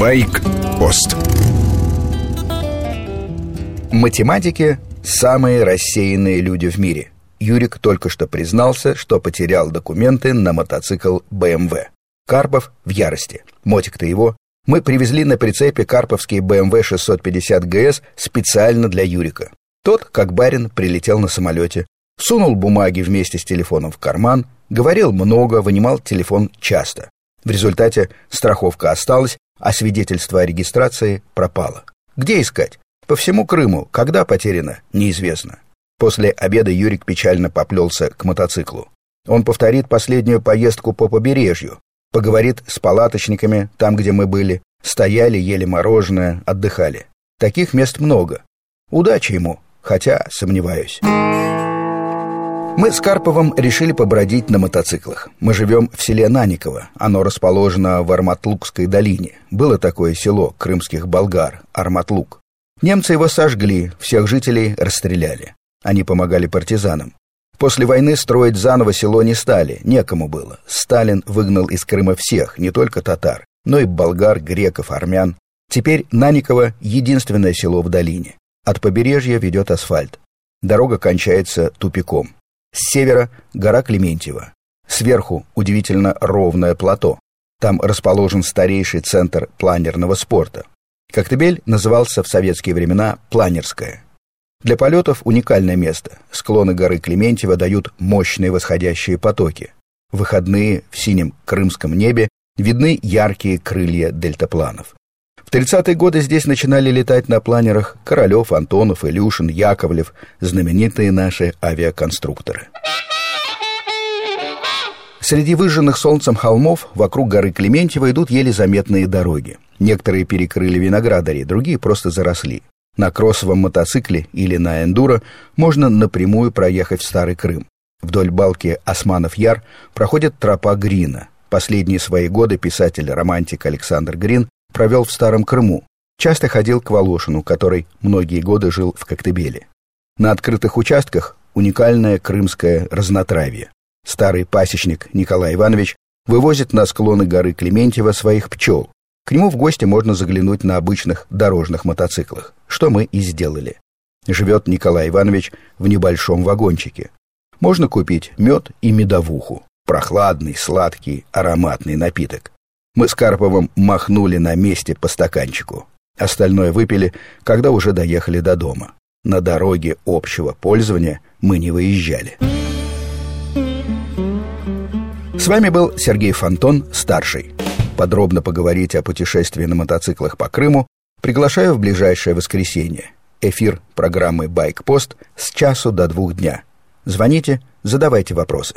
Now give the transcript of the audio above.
Байк-пост Математики – самые рассеянные люди в мире. Юрик только что признался, что потерял документы на мотоцикл BMW. Карпов в ярости. Мотик-то его. Мы привезли на прицепе карповский BMW 650 GS специально для Юрика. Тот, как барин, прилетел на самолете, сунул бумаги вместе с телефоном в карман, говорил много, вынимал телефон часто. В результате страховка осталась, а свидетельство о регистрации пропало. Где искать? По всему Крыму, когда потеряно, неизвестно. После обеда Юрик печально поплелся к мотоциклу. Он повторит последнюю поездку по побережью, поговорит с палаточниками там, где мы были, стояли, ели мороженое, отдыхали. Таких мест много. Удачи ему, хотя сомневаюсь. Мы с Карповым решили побродить на мотоциклах. Мы живем в селе Наниково. Оно расположено в Арматлукской долине. Было такое село крымских болгар, Арматлук. Немцы его сожгли, всех жителей расстреляли. Они помогали партизанам. После войны строить заново село не стали, некому было. Сталин выгнал из Крыма всех, не только татар, но и болгар, греков, армян. Теперь Наниково — единственное село в долине. От побережья ведет асфальт. Дорога кончается тупиком. С севера – гора Клементьева. Сверху удивительно ровное плато. Там расположен старейший центр планерного спорта. Коктебель назывался в советские времена «Планерская». Для полетов уникальное место. Склоны горы Клементьева дают мощные восходящие потоки. В выходные в синем крымском небе видны яркие крылья дельтапланов. В 30-е годы здесь начинали летать на планерах Королев, Антонов, Илюшин, Яковлев, знаменитые наши авиаконструкторы. Среди выжженных солнцем холмов вокруг горы Клементьева идут еле заметные дороги. Некоторые перекрыли виноградари, другие просто заросли. На кроссовом мотоцикле или на эндуро можно напрямую проехать в Старый Крым. Вдоль балки Османов-Яр проходит тропа Грина. Последние свои годы писатель-романтик Александр Грин провел в Старом Крыму. Часто ходил к Волошину, который многие годы жил в Коктебеле. На открытых участках уникальное крымское разнотравье. Старый пасечник Николай Иванович вывозит на склоны горы Клементьева своих пчел. К нему в гости можно заглянуть на обычных дорожных мотоциклах, что мы и сделали. Живет Николай Иванович в небольшом вагончике. Можно купить мед и медовуху. Прохладный, сладкий, ароматный напиток. Мы с Карповым махнули на месте по стаканчику. Остальное выпили, когда уже доехали до дома. На дороге общего пользования мы не выезжали. С вами был Сергей Фонтон, старший. Подробно поговорить о путешествии на мотоциклах по Крыму приглашаю в ближайшее воскресенье. Эфир программы «Байкпост» с часу до двух дня. Звоните, задавайте вопросы.